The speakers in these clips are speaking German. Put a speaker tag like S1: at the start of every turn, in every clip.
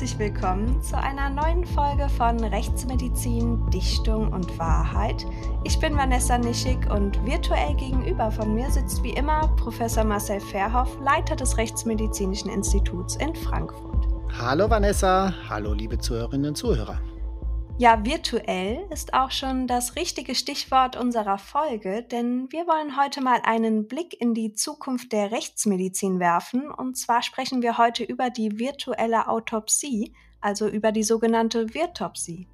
S1: herzlich willkommen zu einer neuen Folge von Rechtsmedizin, Dichtung und Wahrheit. Ich bin Vanessa Nischig und virtuell gegenüber von mir sitzt wie immer Professor Marcel Verhoff, Leiter des Rechtsmedizinischen Instituts in Frankfurt.
S2: Hallo Vanessa, hallo liebe Zuhörerinnen und Zuhörer.
S1: Ja, virtuell ist auch schon das richtige Stichwort unserer Folge, denn wir wollen heute mal einen Blick in die Zukunft der Rechtsmedizin werfen. Und zwar sprechen wir heute über die virtuelle Autopsie, also über die sogenannte Virtopsie.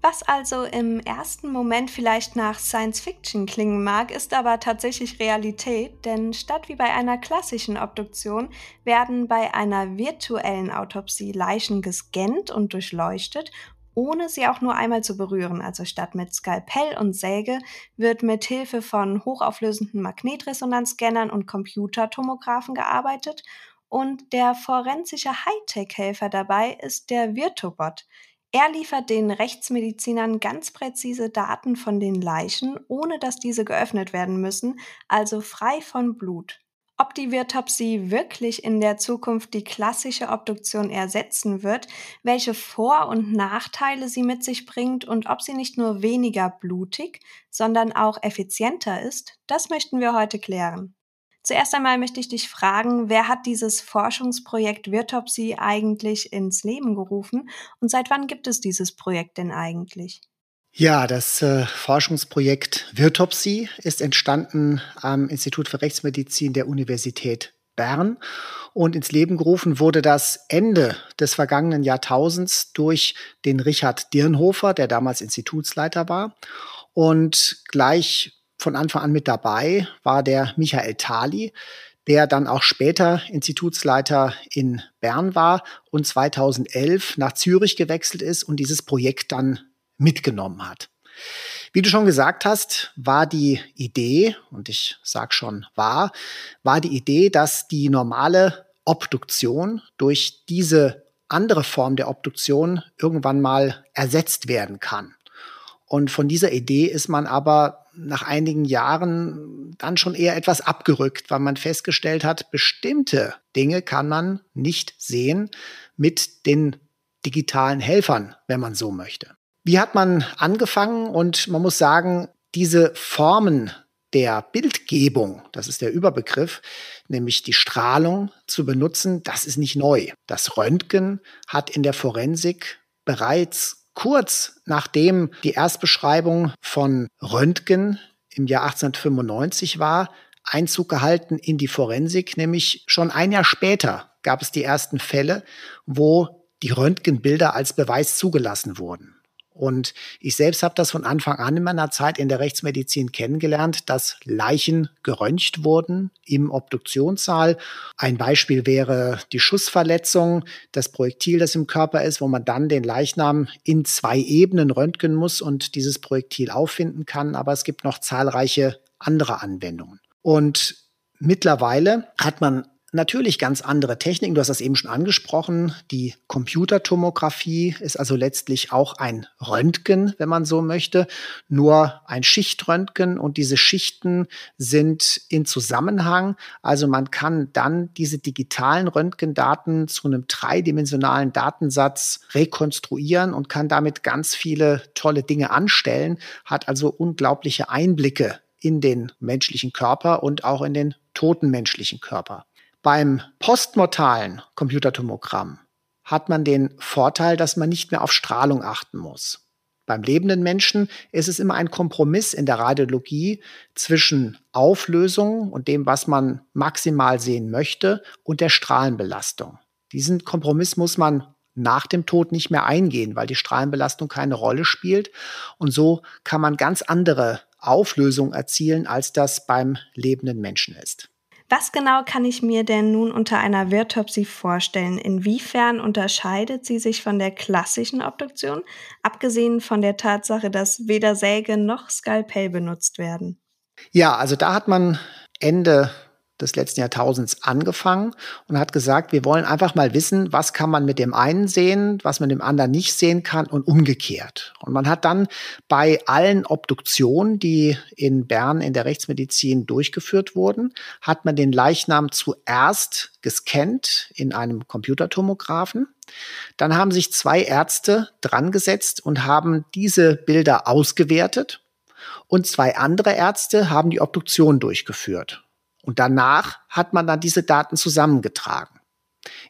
S1: Was also im ersten Moment vielleicht nach Science Fiction klingen mag, ist aber tatsächlich Realität, denn statt wie bei einer klassischen Obduktion werden bei einer virtuellen Autopsie Leichen gescannt und durchleuchtet ohne sie auch nur einmal zu berühren. Also statt mit Skalpell und Säge wird mit Hilfe von hochauflösenden Magnetresonanzscannern und Computertomographen gearbeitet und der forensische Hightech-Helfer dabei ist der Virtobot. Er liefert den Rechtsmedizinern ganz präzise Daten von den Leichen, ohne dass diese geöffnet werden müssen, also frei von Blut. Ob die Virtopsie wirklich in der Zukunft die klassische Obduktion ersetzen wird, welche Vor- und Nachteile sie mit sich bringt und ob sie nicht nur weniger blutig, sondern auch effizienter ist, das möchten wir heute klären. Zuerst einmal möchte ich dich fragen, wer hat dieses Forschungsprojekt Virtopsie eigentlich ins Leben gerufen und seit wann gibt es dieses Projekt denn eigentlich?
S2: Ja, das äh, Forschungsprojekt Virtopsie ist entstanden am Institut für Rechtsmedizin der Universität Bern und ins Leben gerufen wurde das Ende des vergangenen Jahrtausends durch den Richard Dirnhofer, der damals Institutsleiter war. Und gleich von Anfang an mit dabei war der Michael Thali, der dann auch später Institutsleiter in Bern war und 2011 nach Zürich gewechselt ist und dieses Projekt dann mitgenommen hat. Wie du schon gesagt hast, war die Idee, und ich sag schon war, war die Idee, dass die normale Obduktion durch diese andere Form der Obduktion irgendwann mal ersetzt werden kann. Und von dieser Idee ist man aber nach einigen Jahren dann schon eher etwas abgerückt, weil man festgestellt hat, bestimmte Dinge kann man nicht sehen mit den digitalen Helfern, wenn man so möchte. Wie hat man angefangen? Und man muss sagen, diese Formen der Bildgebung, das ist der Überbegriff, nämlich die Strahlung zu benutzen, das ist nicht neu. Das Röntgen hat in der Forensik bereits kurz nachdem die Erstbeschreibung von Röntgen im Jahr 1895 war, Einzug gehalten in die Forensik, nämlich schon ein Jahr später gab es die ersten Fälle, wo die Röntgenbilder als Beweis zugelassen wurden. Und ich selbst habe das von Anfang an in meiner Zeit in der Rechtsmedizin kennengelernt, dass Leichen geröntgt wurden im Obduktionssaal. Ein Beispiel wäre die Schussverletzung, das Projektil, das im Körper ist, wo man dann den Leichnam in zwei Ebenen röntgen muss und dieses Projektil auffinden kann. Aber es gibt noch zahlreiche andere Anwendungen. Und mittlerweile hat man natürlich ganz andere Techniken. Du hast das eben schon angesprochen. Die Computertomographie ist also letztlich auch ein Röntgen, wenn man so möchte, nur ein Schichtröntgen und diese Schichten sind in Zusammenhang. Also man kann dann diese digitalen Röntgendaten zu einem dreidimensionalen Datensatz rekonstruieren und kann damit ganz viele tolle Dinge anstellen, hat also unglaubliche Einblicke in den menschlichen Körper und auch in den toten menschlichen Körper. Beim postmortalen Computertomogramm hat man den Vorteil, dass man nicht mehr auf Strahlung achten muss. Beim lebenden Menschen ist es immer ein Kompromiss in der Radiologie zwischen Auflösung und dem, was man maximal sehen möchte, und der Strahlenbelastung. Diesen Kompromiss muss man nach dem Tod nicht mehr eingehen, weil die Strahlenbelastung keine Rolle spielt. Und so kann man ganz andere Auflösungen erzielen, als das beim lebenden Menschen ist.
S1: Was genau kann ich mir denn nun unter einer Virtopsie vorstellen? Inwiefern unterscheidet sie sich von der klassischen Obduktion, abgesehen von der Tatsache, dass weder Säge noch Skalpell benutzt werden?
S2: Ja, also da hat man Ende des letzten Jahrtausends angefangen und hat gesagt, wir wollen einfach mal wissen, was kann man mit dem einen sehen, was man dem anderen nicht sehen kann und umgekehrt. Und man hat dann bei allen Obduktionen, die in Bern in der Rechtsmedizin durchgeführt wurden, hat man den Leichnam zuerst gescannt in einem Computertomographen. Dann haben sich zwei Ärzte dran gesetzt und haben diese Bilder ausgewertet. Und zwei andere Ärzte haben die Obduktion durchgeführt. Und danach hat man dann diese Daten zusammengetragen.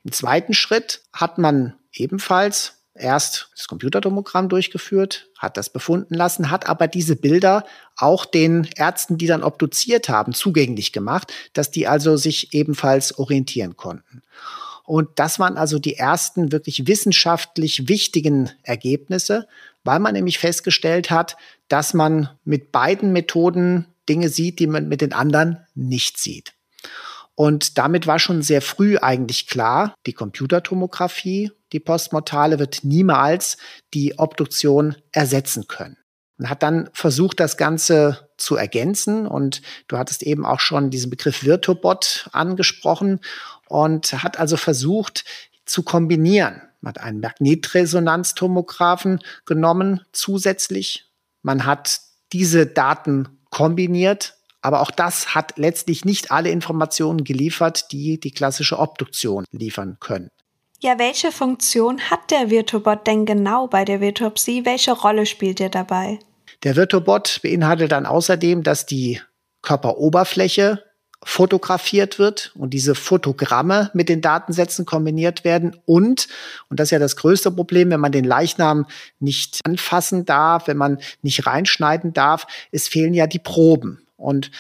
S2: Im zweiten Schritt hat man ebenfalls erst das Computertomogramm durchgeführt, hat das befunden lassen, hat aber diese Bilder auch den Ärzten, die dann obduziert haben, zugänglich gemacht, dass die also sich ebenfalls orientieren konnten. Und das waren also die ersten wirklich wissenschaftlich wichtigen Ergebnisse, weil man nämlich festgestellt hat, dass man mit beiden Methoden Dinge sieht, die man mit den anderen nicht sieht. Und damit war schon sehr früh eigentlich klar, die Computertomographie, die postmortale, wird niemals die Obduktion ersetzen können. Man hat dann versucht, das Ganze zu ergänzen und du hattest eben auch schon diesen Begriff Virtobot angesprochen und hat also versucht zu kombinieren. Man hat einen Magnetresonanztomographen genommen zusätzlich. Man hat diese Daten kombiniert. Aber auch das hat letztlich nicht alle Informationen geliefert, die die klassische Obduktion liefern können.
S1: Ja, welche Funktion hat der Virtobot denn genau bei der Virtopsie? Welche Rolle spielt er dabei?
S2: Der Virtobot beinhaltet dann außerdem, dass die Körperoberfläche fotografiert wird und diese Fotogramme mit den Datensätzen kombiniert werden und, und das ist ja das größte Problem, wenn man den Leichnam nicht anfassen darf, wenn man nicht reinschneiden darf, es fehlen ja die Proben. Und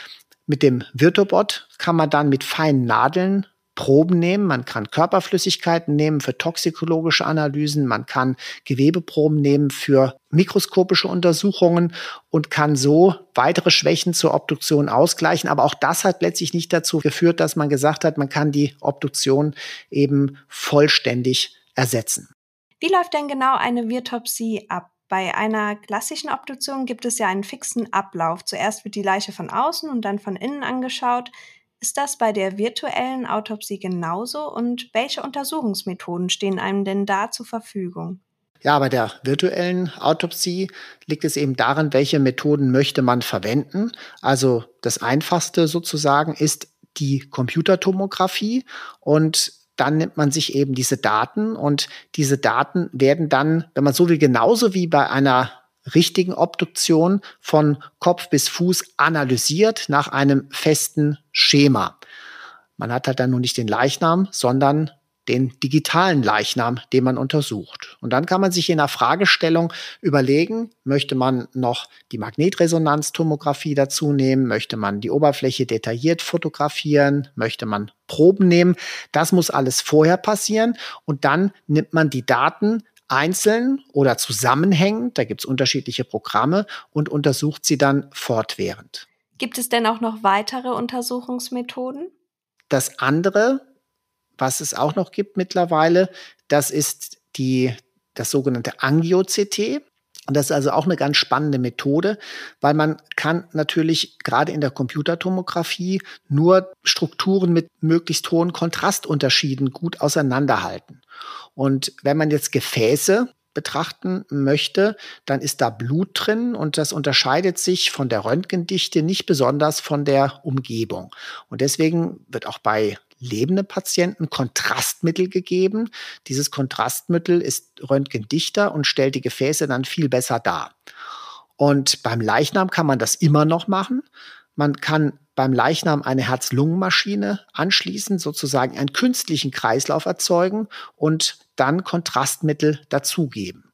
S2: mit dem Virtobot kann man dann mit feinen Nadeln Proben nehmen, man kann Körperflüssigkeiten nehmen für toxikologische Analysen, man kann Gewebeproben nehmen für mikroskopische Untersuchungen und kann so weitere Schwächen zur Obduktion ausgleichen. Aber auch das hat letztlich nicht dazu geführt, dass man gesagt hat, man kann die Obduktion eben vollständig ersetzen.
S1: Wie läuft denn genau eine Virtopsie ab? Bei einer klassischen Obduktion gibt es ja einen fixen Ablauf. Zuerst wird die Leiche von außen und dann von innen angeschaut. Ist das bei der virtuellen Autopsie genauso und welche Untersuchungsmethoden stehen einem denn da zur Verfügung?
S2: Ja, bei der virtuellen Autopsie liegt es eben daran, welche Methoden möchte man verwenden. Also das einfachste sozusagen ist die Computertomographie und dann nimmt man sich eben diese Daten und diese Daten werden dann, wenn man so will, genauso wie bei einer richtigen Obduktion von Kopf bis Fuß analysiert nach einem festen Schema. Man hat halt dann nur nicht den Leichnam, sondern den digitalen Leichnam, den man untersucht. Und dann kann man sich in der Fragestellung überlegen, möchte man noch die Magnetresonanztomographie dazu nehmen, möchte man die Oberfläche detailliert fotografieren, möchte man Proben nehmen. Das muss alles vorher passieren und dann nimmt man die Daten einzeln oder zusammenhängend, da gibt es unterschiedliche Programme und untersucht sie dann fortwährend.
S1: Gibt es denn auch noch weitere Untersuchungsmethoden?
S2: Das andere, was es auch noch gibt mittlerweile, das ist die, das sogenannte Angio-CT. Und das ist also auch eine ganz spannende Methode, weil man kann natürlich gerade in der Computertomographie nur Strukturen mit möglichst hohen Kontrastunterschieden gut auseinanderhalten. Und wenn man jetzt Gefäße betrachten möchte, dann ist da Blut drin und das unterscheidet sich von der Röntgendichte nicht besonders von der Umgebung. Und deswegen wird auch bei lebenden Patienten Kontrastmittel gegeben. Dieses Kontrastmittel ist röntgendichter und stellt die Gefäße dann viel besser dar. Und beim Leichnam kann man das immer noch machen. Man kann beim Leichnam eine Herz-Lungen-Maschine anschließen, sozusagen einen künstlichen Kreislauf erzeugen und dann Kontrastmittel dazugeben.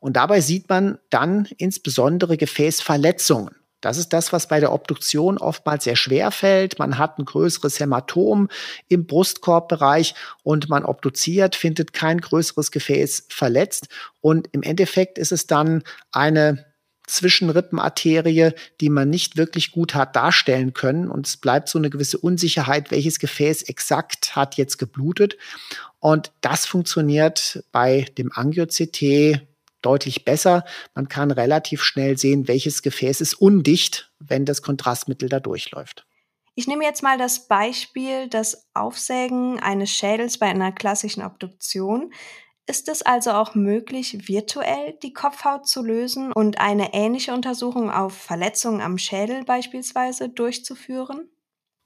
S2: Und dabei sieht man dann insbesondere Gefäßverletzungen. Das ist das, was bei der Obduktion oftmals sehr schwer fällt. Man hat ein größeres Hämatom im Brustkorbbereich und man obduziert, findet kein größeres Gefäß verletzt. Und im Endeffekt ist es dann eine Zwischenrippenarterie, die man nicht wirklich gut hat darstellen können. Und es bleibt so eine gewisse Unsicherheit, welches Gefäß exakt hat jetzt geblutet. Und das funktioniert bei dem Angio-CT deutlich besser. Man kann relativ schnell sehen, welches Gefäß ist undicht, wenn das Kontrastmittel da durchläuft.
S1: Ich nehme jetzt mal das Beispiel, das Aufsägen eines Schädels bei einer klassischen Obduktion. Ist es also auch möglich, virtuell die Kopfhaut zu lösen und eine ähnliche Untersuchung auf Verletzungen am Schädel beispielsweise durchzuführen?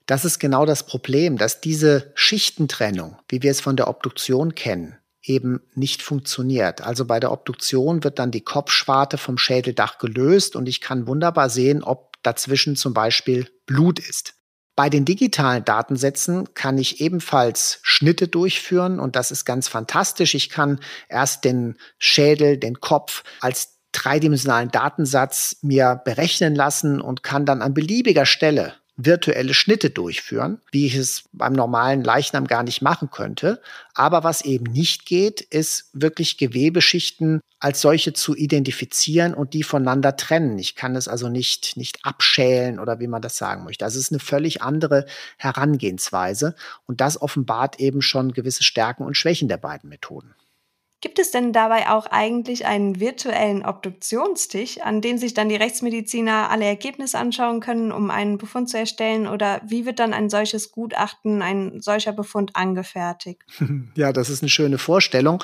S2: Das ist genau das Problem, dass diese Schichtentrennung, wie wir es von der Obduktion kennen, eben nicht funktioniert. Also bei der Obduktion wird dann die Kopfschwarte vom Schädeldach gelöst und ich kann wunderbar sehen, ob dazwischen zum Beispiel Blut ist. Bei den digitalen Datensätzen kann ich ebenfalls Schnitte durchführen und das ist ganz fantastisch. Ich kann erst den Schädel, den Kopf als dreidimensionalen Datensatz mir berechnen lassen und kann dann an beliebiger Stelle virtuelle Schnitte durchführen, wie ich es beim normalen Leichnam gar nicht machen könnte. Aber was eben nicht geht, ist wirklich Gewebeschichten als solche zu identifizieren und die voneinander trennen. Ich kann es also nicht, nicht abschälen oder wie man das sagen möchte. Also es ist eine völlig andere Herangehensweise und das offenbart eben schon gewisse Stärken und Schwächen der beiden Methoden.
S1: Gibt es denn dabei auch eigentlich einen virtuellen Obduktionstisch, an dem sich dann die Rechtsmediziner alle Ergebnisse anschauen können, um einen Befund zu erstellen? Oder wie wird dann ein solches Gutachten, ein solcher Befund angefertigt?
S2: Ja, das ist eine schöne Vorstellung.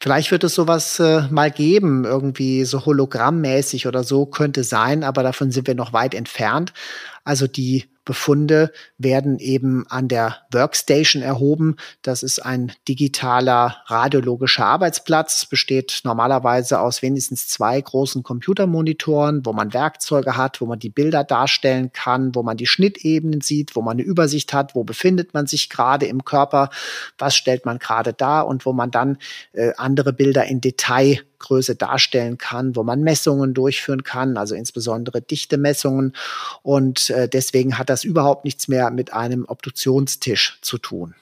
S2: Vielleicht wird es sowas äh, mal geben, irgendwie so hologrammmäßig oder so könnte sein, aber davon sind wir noch weit entfernt. Also die Befunde werden eben an der Workstation erhoben. Das ist ein digitaler radiologischer Arbeitsplatz, besteht normalerweise aus wenigstens zwei großen Computermonitoren, wo man Werkzeuge hat, wo man die Bilder darstellen kann, wo man die Schnittebenen sieht, wo man eine Übersicht hat, wo befindet man sich gerade im Körper, was stellt man gerade da und wo man dann äh, andere Bilder in Detail Größe darstellen kann, wo man Messungen durchführen kann, also insbesondere Dichtemessungen. Und äh, deswegen hat das überhaupt nichts mehr mit einem Obduktionstisch zu tun.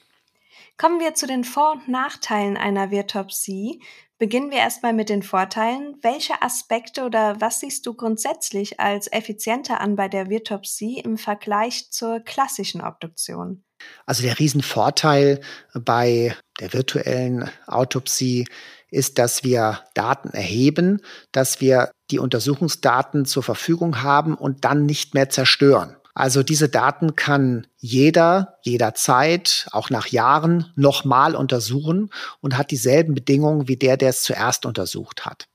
S1: Kommen wir zu den Vor- und Nachteilen einer Virtopsie. Beginnen wir erstmal mit den Vorteilen. Welche Aspekte oder was siehst du grundsätzlich als effizienter an bei der Virtopsie im Vergleich zur klassischen Obduktion?
S2: Also der Riesenvorteil bei der virtuellen Autopsie ist, dass wir Daten erheben, dass wir die Untersuchungsdaten zur Verfügung haben und dann nicht mehr zerstören. Also diese Daten kann jeder jederzeit, auch nach Jahren, nochmal untersuchen und hat dieselben Bedingungen wie der, der es zuerst untersucht hat.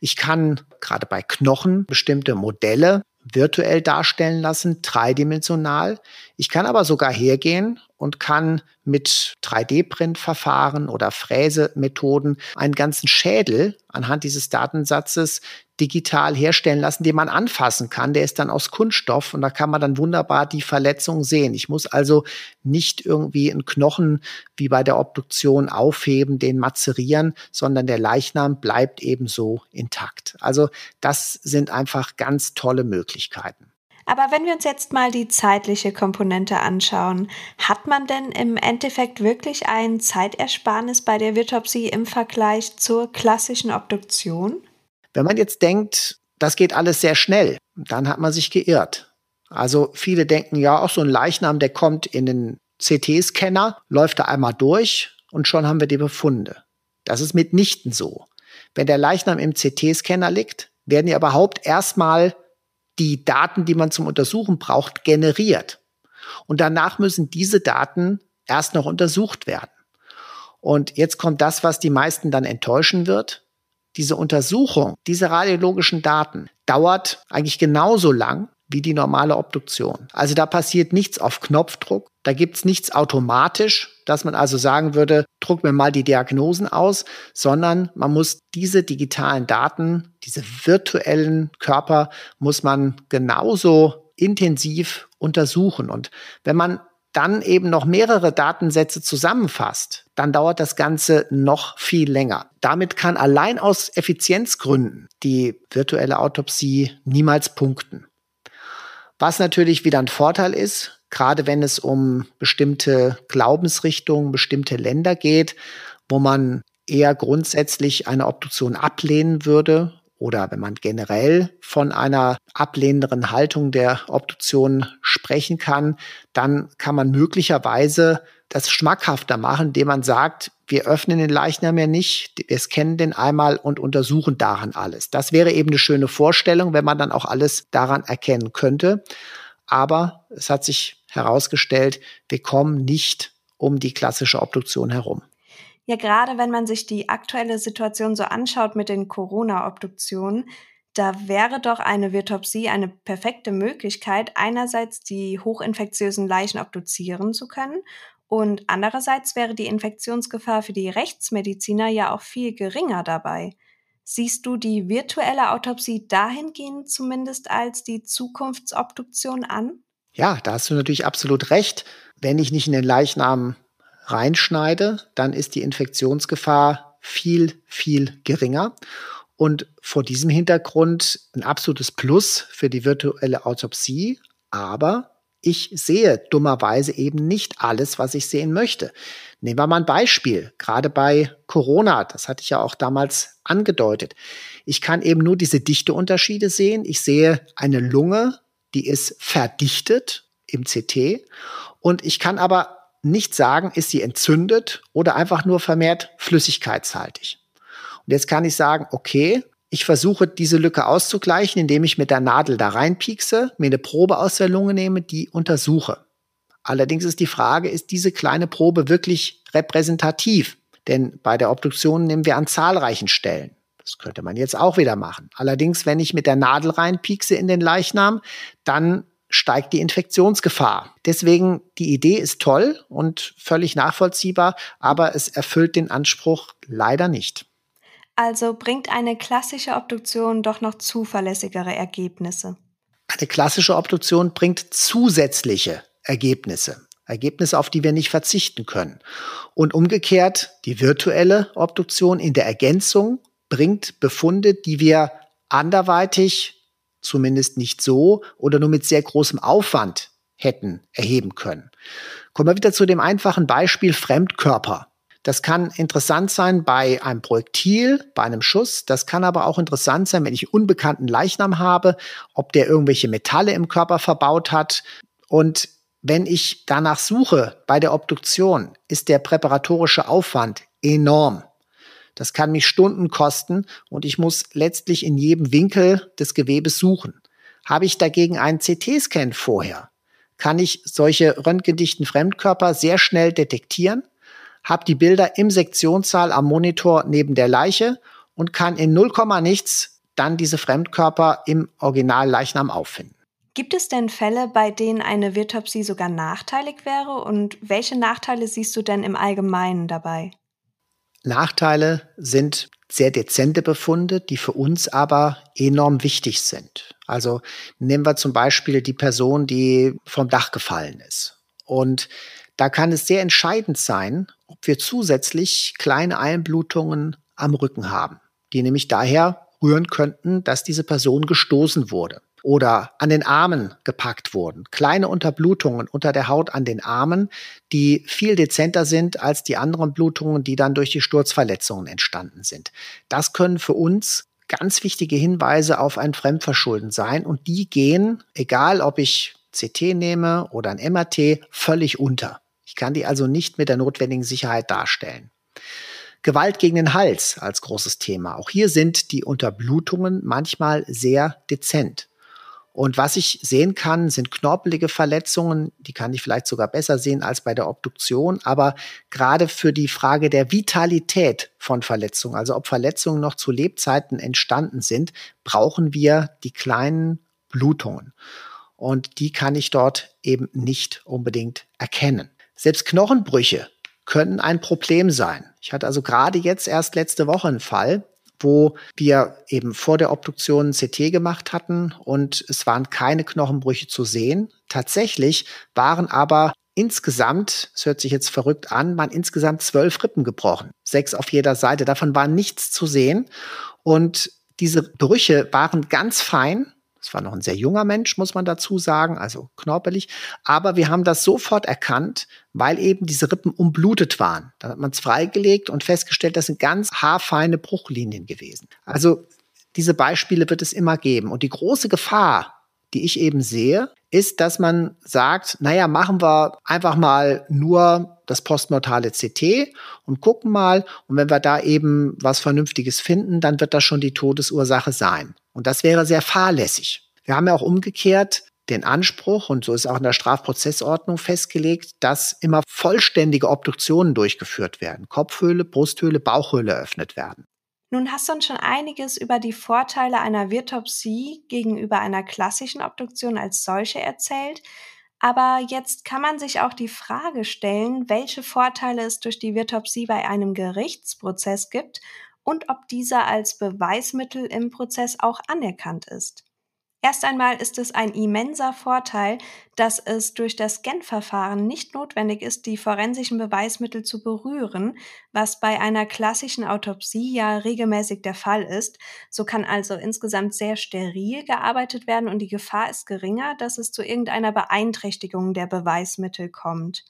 S2: Ich kann gerade bei Knochen bestimmte Modelle virtuell darstellen lassen, dreidimensional. Ich kann aber sogar hergehen und kann mit 3D-Print-Verfahren oder Fräsemethoden einen ganzen Schädel anhand dieses Datensatzes digital herstellen lassen, den man anfassen kann. Der ist dann aus Kunststoff und da kann man dann wunderbar die Verletzung sehen. Ich muss also nicht irgendwie einen Knochen wie bei der Obduktion aufheben, den mazerieren, sondern der Leichnam bleibt ebenso intakt. Also das sind einfach ganz tolle Möglichkeiten.
S1: Aber wenn wir uns jetzt mal die zeitliche Komponente anschauen, hat man denn im Endeffekt wirklich ein Zeitersparnis bei der Virtopsie im Vergleich zur klassischen Obduktion?
S2: Wenn man jetzt denkt, das geht alles sehr schnell, dann hat man sich geirrt. Also viele denken, ja, auch so ein Leichnam, der kommt in den CT-Scanner, läuft da einmal durch und schon haben wir die Befunde. Das ist mitnichten so. Wenn der Leichnam im CT-Scanner liegt, werden ja überhaupt erstmal die Daten, die man zum Untersuchen braucht, generiert. Und danach müssen diese Daten erst noch untersucht werden. Und jetzt kommt das, was die meisten dann enttäuschen wird. Diese Untersuchung, diese radiologischen Daten dauert eigentlich genauso lang wie die normale Obduktion. Also da passiert nichts auf Knopfdruck, da gibt's nichts automatisch, dass man also sagen würde, druck mir mal die Diagnosen aus, sondern man muss diese digitalen Daten, diese virtuellen Körper, muss man genauso intensiv untersuchen. Und wenn man dann eben noch mehrere Datensätze zusammenfasst, dann dauert das Ganze noch viel länger. Damit kann allein aus Effizienzgründen die virtuelle Autopsie niemals punkten. Was natürlich wieder ein Vorteil ist, gerade wenn es um bestimmte Glaubensrichtungen, bestimmte Länder geht, wo man eher grundsätzlich eine Obduktion ablehnen würde oder wenn man generell von einer ablehnenderen Haltung der Obduktion sprechen kann, dann kann man möglicherweise das schmackhafter machen, indem man sagt, wir öffnen den Leichnam ja nicht, wir scannen den einmal und untersuchen daran alles. Das wäre eben eine schöne Vorstellung, wenn man dann auch alles daran erkennen könnte. aber es hat sich herausgestellt, wir kommen nicht um die klassische Obduktion herum.
S1: Ja, gerade wenn man sich die aktuelle Situation so anschaut mit den Corona-Obduktionen, da wäre doch eine Virtopsie eine perfekte Möglichkeit, einerseits die hochinfektiösen Leichen obduzieren zu können und andererseits wäre die Infektionsgefahr für die Rechtsmediziner ja auch viel geringer dabei. Siehst du die virtuelle Autopsie dahingehend zumindest als die Zukunftsobduktion an?
S2: Ja, da hast du natürlich absolut recht. Wenn ich nicht in den Leichnam reinschneide, dann ist die Infektionsgefahr viel, viel geringer. Und vor diesem Hintergrund ein absolutes Plus für die virtuelle Autopsie. Aber ich sehe dummerweise eben nicht alles, was ich sehen möchte. Nehmen wir mal ein Beispiel, gerade bei Corona, das hatte ich ja auch damals angedeutet. Ich kann eben nur diese Dichteunterschiede sehen. Ich sehe eine Lunge, die ist verdichtet im CT und ich kann aber nicht sagen, ist sie entzündet oder einfach nur vermehrt flüssigkeitshaltig. Und jetzt kann ich sagen, okay, ich versuche diese Lücke auszugleichen, indem ich mit der Nadel da reinpiekse, mir eine Probe aus der Lunge nehme, die untersuche. Allerdings ist die Frage, ist diese kleine Probe wirklich repräsentativ? Denn bei der Obduktion nehmen wir an zahlreichen Stellen. Das könnte man jetzt auch wieder machen. Allerdings, wenn ich mit der Nadel reinpiekse in den Leichnam, dann steigt die Infektionsgefahr. Deswegen, die Idee ist toll und völlig nachvollziehbar, aber es erfüllt den Anspruch leider nicht.
S1: Also bringt eine klassische Obduktion doch noch zuverlässigere Ergebnisse.
S2: Eine klassische Obduktion bringt zusätzliche Ergebnisse. Ergebnisse, auf die wir nicht verzichten können. Und umgekehrt, die virtuelle Obduktion in der Ergänzung bringt Befunde, die wir anderweitig zumindest nicht so oder nur mit sehr großem Aufwand hätten erheben können. Kommen wir wieder zu dem einfachen Beispiel Fremdkörper. Das kann interessant sein bei einem Projektil, bei einem Schuss. Das kann aber auch interessant sein, wenn ich unbekannten Leichnam habe, ob der irgendwelche Metalle im Körper verbaut hat. Und wenn ich danach suche bei der Obduktion, ist der präparatorische Aufwand enorm. Das kann mich Stunden kosten und ich muss letztlich in jedem Winkel des Gewebes suchen. Habe ich dagegen einen CT-Scan vorher, kann ich solche röntgendichten Fremdkörper sehr schnell detektieren, habe die Bilder im Sektionssaal am Monitor neben der Leiche und kann in 0, nichts dann diese Fremdkörper im Original Leichnam auffinden.
S1: Gibt es denn Fälle, bei denen eine Virtopsie sogar nachteilig wäre? Und welche Nachteile siehst du denn im Allgemeinen dabei?
S2: Nachteile sind sehr dezente Befunde, die für uns aber enorm wichtig sind. Also nehmen wir zum Beispiel die Person, die vom Dach gefallen ist. Und da kann es sehr entscheidend sein, ob wir zusätzlich kleine Einblutungen am Rücken haben, die nämlich daher rühren könnten, dass diese Person gestoßen wurde oder an den Armen gepackt wurden. Kleine Unterblutungen unter der Haut an den Armen, die viel dezenter sind als die anderen Blutungen, die dann durch die Sturzverletzungen entstanden sind. Das können für uns ganz wichtige Hinweise auf ein Fremdverschulden sein und die gehen, egal ob ich CT nehme oder ein MRT, völlig unter. Ich kann die also nicht mit der notwendigen Sicherheit darstellen. Gewalt gegen den Hals als großes Thema. Auch hier sind die Unterblutungen manchmal sehr dezent. Und was ich sehen kann, sind knorpelige Verletzungen. Die kann ich vielleicht sogar besser sehen als bei der Obduktion. Aber gerade für die Frage der Vitalität von Verletzungen, also ob Verletzungen noch zu Lebzeiten entstanden sind, brauchen wir die kleinen Blutungen. Und die kann ich dort eben nicht unbedingt erkennen. Selbst Knochenbrüche können ein Problem sein. Ich hatte also gerade jetzt erst letzte Woche einen Fall, wo wir eben vor der Obduktion CT gemacht hatten und es waren keine Knochenbrüche zu sehen. Tatsächlich waren aber insgesamt, es hört sich jetzt verrückt an, waren insgesamt zwölf Rippen gebrochen. Sechs auf jeder Seite. Davon war nichts zu sehen. Und diese Brüche waren ganz fein es war noch ein sehr junger Mensch, muss man dazu sagen, also knorpelig. Aber wir haben das sofort erkannt, weil eben diese Rippen umblutet waren. Dann hat man es freigelegt und festgestellt, das sind ganz haarfeine Bruchlinien gewesen. Also diese Beispiele wird es immer geben. Und die große Gefahr, die ich eben sehe, ist, dass man sagt, naja, machen wir einfach mal nur das postmortale CT und gucken mal. Und wenn wir da eben was Vernünftiges finden, dann wird das schon die Todesursache sein. Und das wäre sehr fahrlässig. Wir haben ja auch umgekehrt den Anspruch, und so ist auch in der Strafprozessordnung festgelegt, dass immer vollständige Obduktionen durchgeführt werden. Kopfhöhle, Brusthöhle, Bauchhöhle eröffnet werden.
S1: Nun hast du uns schon einiges über die Vorteile einer Virtopsie gegenüber einer klassischen Obduktion als solche erzählt. Aber jetzt kann man sich auch die Frage stellen, welche Vorteile es durch die Virtopsie bei einem Gerichtsprozess gibt und ob dieser als Beweismittel im Prozess auch anerkannt ist. Erst einmal ist es ein immenser Vorteil, dass es durch das Scan-Verfahren nicht notwendig ist, die forensischen Beweismittel zu berühren, was bei einer klassischen Autopsie ja regelmäßig der Fall ist. So kann also insgesamt sehr steril gearbeitet werden und die Gefahr ist geringer, dass es zu irgendeiner Beeinträchtigung der Beweismittel kommt.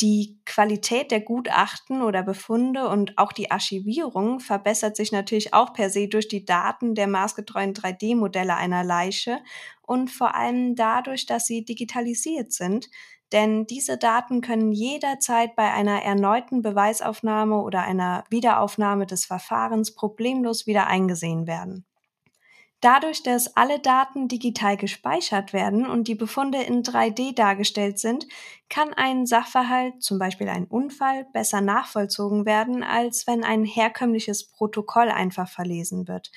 S1: Die Qualität der Gutachten oder Befunde und auch die Archivierung verbessert sich natürlich auch per se durch die Daten der maßgetreuen 3D-Modelle einer Leiche und vor allem dadurch, dass sie digitalisiert sind, denn diese Daten können jederzeit bei einer erneuten Beweisaufnahme oder einer Wiederaufnahme des Verfahrens problemlos wieder eingesehen werden. Dadurch, dass alle Daten digital gespeichert werden und die Befunde in 3D dargestellt sind, kann ein Sachverhalt, zum Beispiel ein Unfall, besser nachvollzogen werden, als wenn ein herkömmliches Protokoll einfach verlesen wird.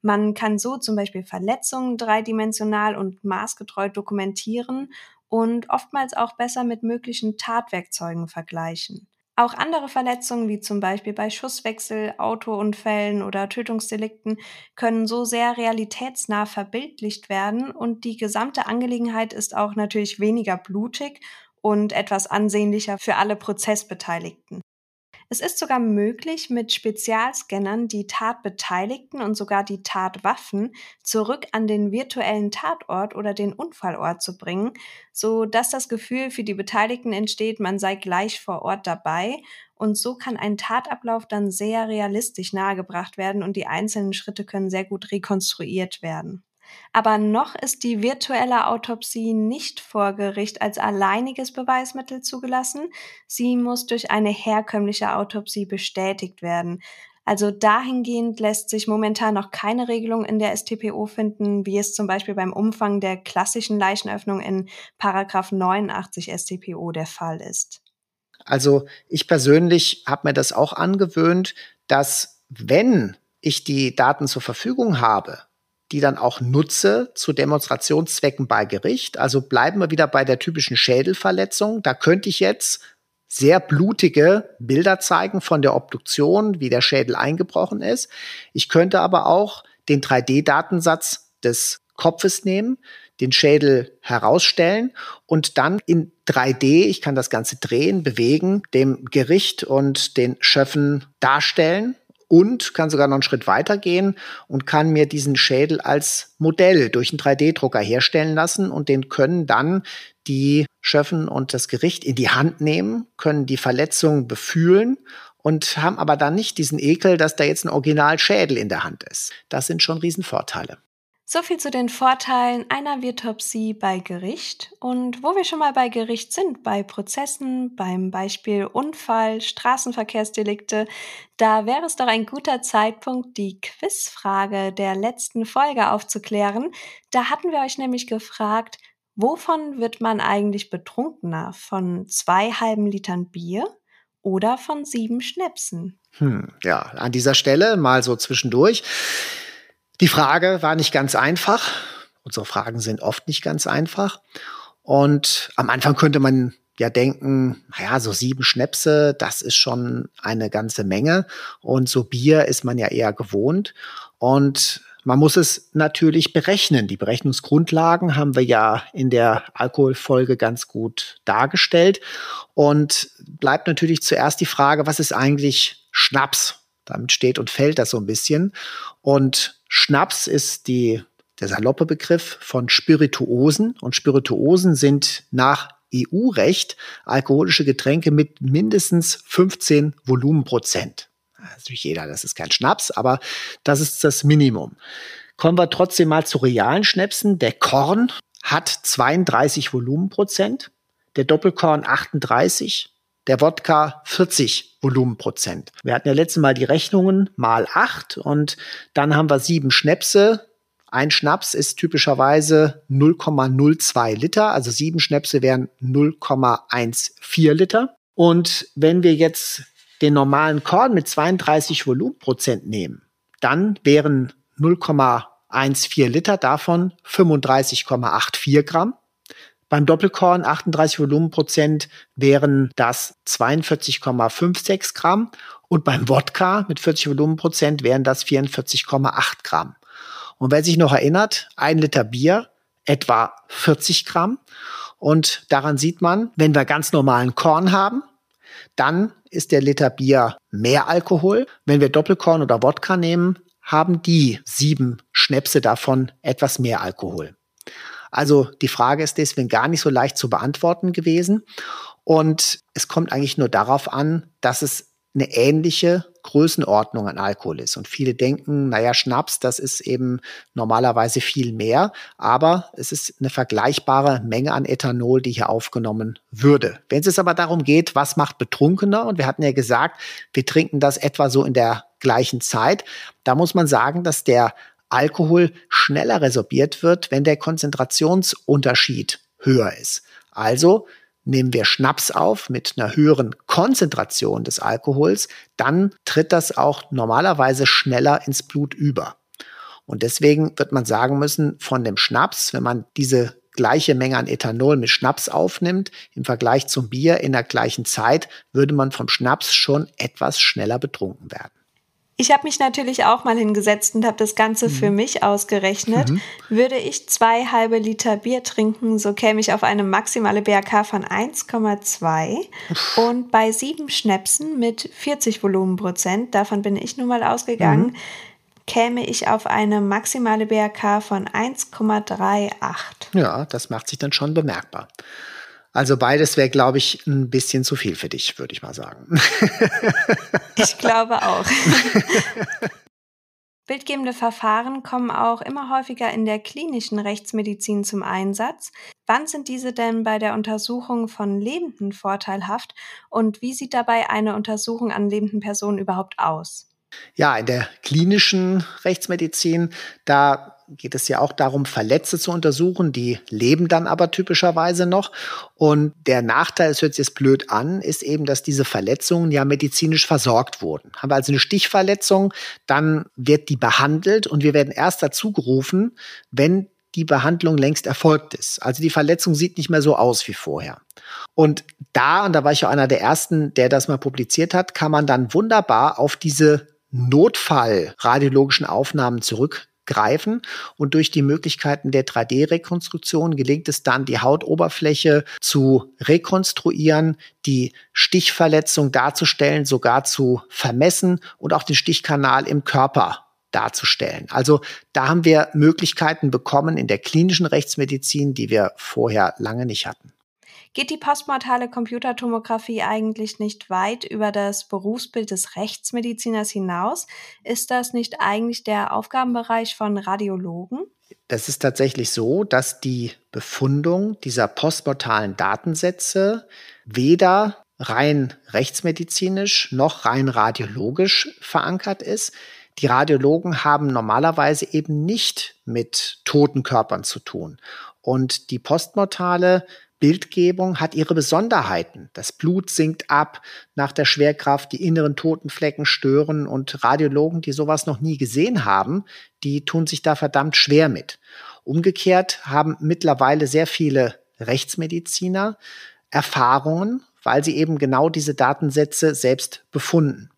S1: Man kann so zum Beispiel Verletzungen dreidimensional und maßgetreu dokumentieren und oftmals auch besser mit möglichen Tatwerkzeugen vergleichen. Auch andere Verletzungen, wie zum Beispiel bei Schusswechsel, Autounfällen oder Tötungsdelikten, können so sehr realitätsnah verbildlicht werden und die gesamte Angelegenheit ist auch natürlich weniger blutig und etwas ansehnlicher für alle Prozessbeteiligten. Es ist sogar möglich, mit Spezialscannern die Tatbeteiligten und sogar die Tatwaffen zurück an den virtuellen Tatort oder den Unfallort zu bringen, so dass das Gefühl für die Beteiligten entsteht, man sei gleich vor Ort dabei und so kann ein Tatablauf dann sehr realistisch nahegebracht werden und die einzelnen Schritte können sehr gut rekonstruiert werden. Aber noch ist die virtuelle Autopsie nicht vor Gericht als alleiniges Beweismittel zugelassen. Sie muss durch eine herkömmliche Autopsie bestätigt werden. Also dahingehend lässt sich momentan noch keine Regelung in der STPO finden, wie es zum Beispiel beim Umfang der klassischen Leichenöffnung in Paragraph 89 STPO der Fall ist.
S2: Also ich persönlich habe mir das auch angewöhnt, dass wenn ich die Daten zur Verfügung habe, die dann auch nutze zu Demonstrationszwecken bei Gericht. Also bleiben wir wieder bei der typischen Schädelverletzung. Da könnte ich jetzt sehr blutige Bilder zeigen von der Obduktion, wie der Schädel eingebrochen ist. Ich könnte aber auch den 3D-Datensatz des Kopfes nehmen, den Schädel herausstellen und dann in 3D, ich kann das Ganze drehen, bewegen, dem Gericht und den Schöffen darstellen und kann sogar noch einen Schritt weiter gehen und kann mir diesen Schädel als Modell durch einen 3D-Drucker herstellen lassen und den können dann die Schöffen und das Gericht in die Hand nehmen, können die Verletzung befühlen und haben aber dann nicht diesen Ekel, dass da jetzt ein Originalschädel in der Hand ist. Das sind schon Riesenvorteile.
S1: So viel zu den Vorteilen einer Virtopsie bei Gericht. Und wo wir schon mal bei Gericht sind, bei Prozessen, beim Beispiel Unfall, Straßenverkehrsdelikte, da wäre es doch ein guter Zeitpunkt, die Quizfrage der letzten Folge aufzuklären. Da hatten wir euch nämlich gefragt, wovon wird man eigentlich betrunkener? Von zwei halben Litern Bier oder von sieben Schnäpsen?
S2: Hm, ja, an dieser Stelle mal so zwischendurch. Die Frage war nicht ganz einfach. Unsere Fragen sind oft nicht ganz einfach. Und am Anfang könnte man ja denken, naja, so sieben Schnäpse, das ist schon eine ganze Menge. Und so Bier ist man ja eher gewohnt. Und man muss es natürlich berechnen. Die Berechnungsgrundlagen haben wir ja in der Alkoholfolge ganz gut dargestellt. Und bleibt natürlich zuerst die Frage, was ist eigentlich Schnaps? Damit steht und fällt das so ein bisschen. Und Schnaps ist die, der saloppe Begriff von Spirituosen. Und Spirituosen sind nach EU-Recht alkoholische Getränke mit mindestens 15 Volumenprozent. Natürlich jeder, das ist kein Schnaps, aber das ist das Minimum. Kommen wir trotzdem mal zu realen Schnäpsen. Der Korn hat 32 Volumenprozent, der Doppelkorn 38, der Wodka 40 Volumenprozent. Wir hatten ja letztes Mal die Rechnungen mal acht und dann haben wir sieben Schnäpse, Ein Schnaps ist typischerweise 0,02 Liter, also sieben Schnäpse wären 0,14 Liter. Und wenn wir jetzt den normalen Korn mit 32 Volumenprozent nehmen, dann wären 0,14 Liter davon 35,84 Gramm. Beim Doppelkorn 38 Volumenprozent wären das 42,56 Gramm und beim Wodka mit 40 Volumenprozent wären das 44,8 Gramm. Und wer sich noch erinnert, ein Liter Bier etwa 40 Gramm. Und daran sieht man, wenn wir ganz normalen Korn haben, dann ist der Liter Bier mehr Alkohol. Wenn wir Doppelkorn oder Wodka nehmen, haben die sieben Schnäpse davon etwas mehr Alkohol. Also die Frage ist deswegen gar nicht so leicht zu beantworten gewesen. Und es kommt eigentlich nur darauf an, dass es eine ähnliche Größenordnung an Alkohol ist. Und viele denken, naja, Schnaps, das ist eben normalerweise viel mehr, aber es ist eine vergleichbare Menge an Ethanol, die hier aufgenommen würde. Wenn es aber darum geht, was macht betrunkener, und wir hatten ja gesagt, wir trinken das etwa so in der gleichen Zeit, da muss man sagen, dass der Alkohol schneller resorbiert wird, wenn der Konzentrationsunterschied höher ist. Also Nehmen wir Schnaps auf mit einer höheren Konzentration des Alkohols, dann tritt das auch normalerweise schneller ins Blut über. Und deswegen wird man sagen müssen, von dem Schnaps, wenn man diese gleiche Menge an Ethanol mit Schnaps aufnimmt, im Vergleich zum Bier in der gleichen Zeit, würde man vom Schnaps schon etwas schneller betrunken werden.
S1: Ich habe mich natürlich auch mal hingesetzt und habe das Ganze mhm. für mich ausgerechnet. Mhm. Würde ich zwei halbe Liter Bier trinken, so käme ich auf eine maximale BRK von 1,2. Und bei sieben Schnäpsen mit 40 Volumenprozent, davon bin ich nun mal ausgegangen, mhm. käme ich auf eine maximale BRK von 1,38.
S2: Ja, das macht sich dann schon bemerkbar. Also beides wäre, glaube ich, ein bisschen zu viel für dich, würde ich mal sagen.
S1: ich glaube auch. Bildgebende Verfahren kommen auch immer häufiger in der klinischen Rechtsmedizin zum Einsatz. Wann sind diese denn bei der Untersuchung von Lebenden vorteilhaft und wie sieht dabei eine Untersuchung an lebenden Personen überhaupt aus?
S2: Ja, in der klinischen Rechtsmedizin, da geht es ja auch darum, Verletzte zu untersuchen. Die leben dann aber typischerweise noch. Und der Nachteil, es hört sich jetzt blöd an, ist eben, dass diese Verletzungen ja medizinisch versorgt wurden. Haben wir also eine Stichverletzung, dann wird die behandelt und wir werden erst dazu gerufen, wenn die Behandlung längst erfolgt ist. Also die Verletzung sieht nicht mehr so aus wie vorher. Und da, und da war ich ja einer der ersten, der das mal publiziert hat, kann man dann wunderbar auf diese Notfallradiologischen Aufnahmen zurückgreifen und durch die Möglichkeiten der 3D-Rekonstruktion gelingt es dann, die Hautoberfläche zu rekonstruieren, die Stichverletzung darzustellen, sogar zu vermessen und auch den Stichkanal im Körper darzustellen. Also da haben wir Möglichkeiten bekommen in der klinischen Rechtsmedizin, die wir vorher lange nicht hatten.
S1: Geht die postmortale Computertomographie eigentlich nicht weit über das Berufsbild des Rechtsmediziners hinaus? Ist das nicht eigentlich der Aufgabenbereich von Radiologen?
S2: Das ist tatsächlich so, dass die Befundung dieser postmortalen Datensätze weder rein rechtsmedizinisch noch rein radiologisch verankert ist. Die Radiologen haben normalerweise eben nicht mit toten Körpern zu tun. Und die postmortale Bildgebung hat ihre Besonderheiten. Das Blut sinkt ab nach der Schwerkraft, die inneren Totenflecken stören und Radiologen, die sowas noch nie gesehen haben, die tun sich da verdammt schwer mit. Umgekehrt haben mittlerweile sehr viele Rechtsmediziner Erfahrungen, weil sie eben genau diese Datensätze selbst befunden.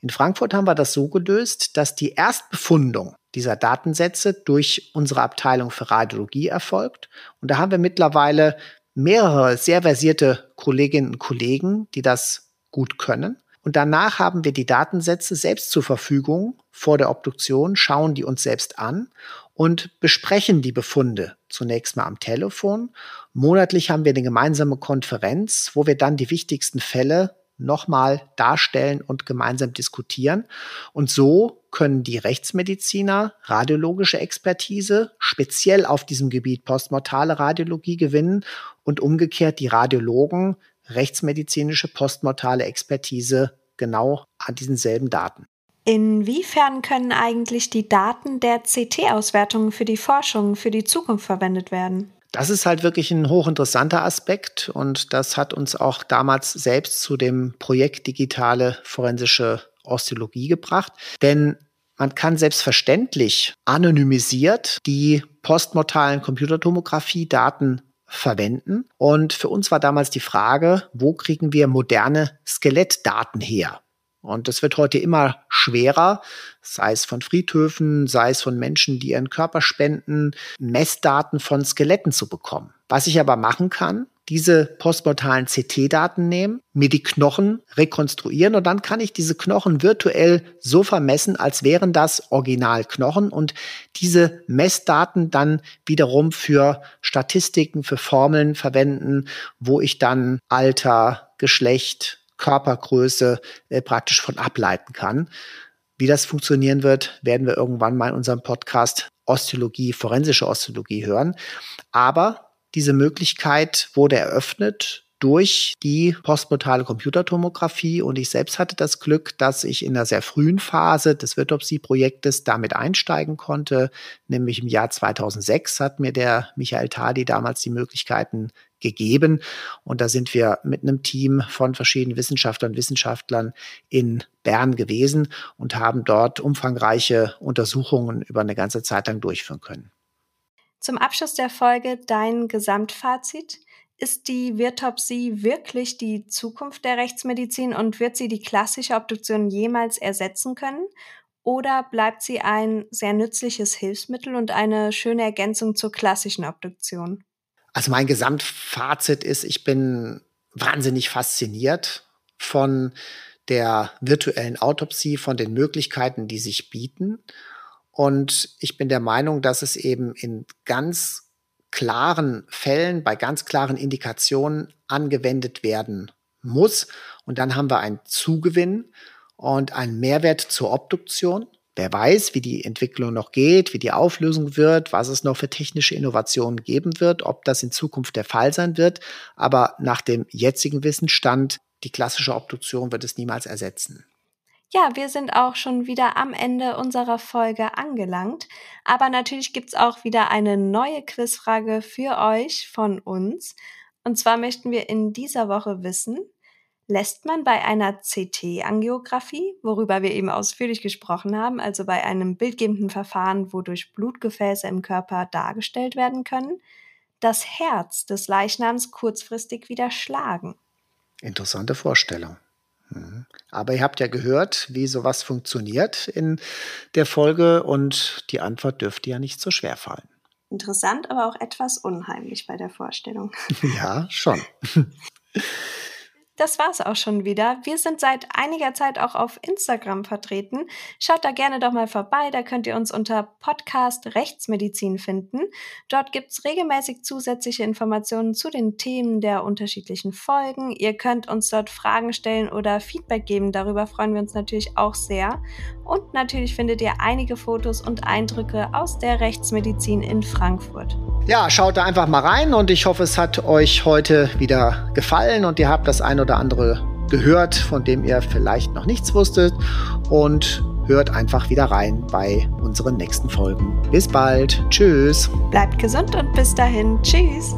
S2: In Frankfurt haben wir das so gelöst, dass die Erstbefundung dieser Datensätze durch unsere Abteilung für Radiologie erfolgt. Und da haben wir mittlerweile mehrere sehr versierte Kolleginnen und Kollegen, die das gut können. Und danach haben wir die Datensätze selbst zur Verfügung vor der Obduktion, schauen die uns selbst an und besprechen die Befunde zunächst mal am Telefon. Monatlich haben wir eine gemeinsame Konferenz, wo wir dann die wichtigsten Fälle nochmal darstellen und gemeinsam diskutieren. Und so können die Rechtsmediziner radiologische Expertise speziell auf diesem Gebiet postmortale Radiologie gewinnen und umgekehrt die Radiologen rechtsmedizinische postmortale Expertise genau an diesen selben Daten.
S1: Inwiefern können eigentlich die Daten der CT-Auswertungen für die Forschung für die Zukunft verwendet werden?
S2: Das ist halt wirklich ein hochinteressanter Aspekt und das hat uns auch damals selbst zu dem Projekt Digitale Forensische Osteologie gebracht. Denn man kann selbstverständlich anonymisiert die postmortalen Computertomographie-Daten verwenden. Und für uns war damals die Frage, wo kriegen wir moderne Skelettdaten her? Und das wird heute immer schwerer, sei es von Friedhöfen, sei es von Menschen, die ihren Körper spenden, Messdaten von Skeletten zu bekommen. Was ich aber machen kann, diese postmortalen CT-Daten nehmen, mir die Knochen rekonstruieren und dann kann ich diese Knochen virtuell so vermessen, als wären das Originalknochen und diese Messdaten dann wiederum für Statistiken, für Formeln verwenden, wo ich dann Alter, Geschlecht, Körpergröße äh, praktisch von ableiten kann. Wie das funktionieren wird, werden wir irgendwann mal in unserem Podcast Osteologie, forensische Osteologie hören. Aber diese Möglichkeit wurde eröffnet durch die postmortale Computertomographie und ich selbst hatte das Glück, dass ich in einer sehr frühen Phase des Virtopsy-Projektes damit einsteigen konnte, nämlich im Jahr 2006 hat mir der Michael Tadi damals die Möglichkeiten gegeben. Und da sind wir mit einem Team von verschiedenen Wissenschaftlern und Wissenschaftlern in Bern gewesen und haben dort umfangreiche Untersuchungen über eine ganze Zeit lang durchführen können.
S1: Zum Abschluss der Folge dein Gesamtfazit. Ist die Virtopsie wirklich die Zukunft der Rechtsmedizin und wird sie die klassische Obduktion jemals ersetzen können? Oder bleibt sie ein sehr nützliches Hilfsmittel und eine schöne Ergänzung zur klassischen Obduktion?
S2: Also mein Gesamtfazit ist, ich bin wahnsinnig fasziniert von der virtuellen Autopsie, von den Möglichkeiten, die sich bieten. Und ich bin der Meinung, dass es eben in ganz klaren Fällen, bei ganz klaren Indikationen angewendet werden muss. Und dann haben wir einen Zugewinn und einen Mehrwert zur Obduktion. Wer weiß, wie die Entwicklung noch geht, wie die Auflösung wird, was es noch für technische Innovationen geben wird, ob das in Zukunft der Fall sein wird. Aber nach dem jetzigen Wissensstand, die klassische Obduktion wird es niemals ersetzen.
S1: Ja, wir sind auch schon wieder am Ende unserer Folge angelangt. Aber natürlich gibt's auch wieder eine neue Quizfrage für euch von uns. Und zwar möchten wir in dieser Woche wissen, lässt man bei einer CT-Angiografie, worüber wir eben ausführlich gesprochen haben, also bei einem bildgebenden Verfahren, wodurch Blutgefäße im Körper dargestellt werden können, das Herz des Leichnams kurzfristig wieder schlagen.
S2: Interessante Vorstellung. Mhm. Aber ihr habt ja gehört, wie sowas funktioniert in der Folge und die Antwort dürfte ja nicht so schwer fallen.
S1: Interessant, aber auch etwas unheimlich bei der Vorstellung.
S2: Ja, schon.
S1: Das war's auch schon wieder. Wir sind seit einiger Zeit auch auf Instagram vertreten. Schaut da gerne doch mal vorbei. Da könnt ihr uns unter Podcast Rechtsmedizin finden. Dort gibt's regelmäßig zusätzliche Informationen zu den Themen der unterschiedlichen Folgen. Ihr könnt uns dort Fragen stellen oder Feedback geben. Darüber freuen wir uns natürlich auch sehr. Und natürlich findet ihr einige Fotos und Eindrücke aus der Rechtsmedizin in Frankfurt.
S2: Ja, schaut da einfach mal rein und ich hoffe, es hat euch heute wieder gefallen und ihr habt das eine oder andere gehört, von dem ihr vielleicht noch nichts wusstet und hört einfach wieder rein bei unseren nächsten Folgen. Bis bald. Tschüss.
S1: Bleibt gesund und bis dahin. Tschüss.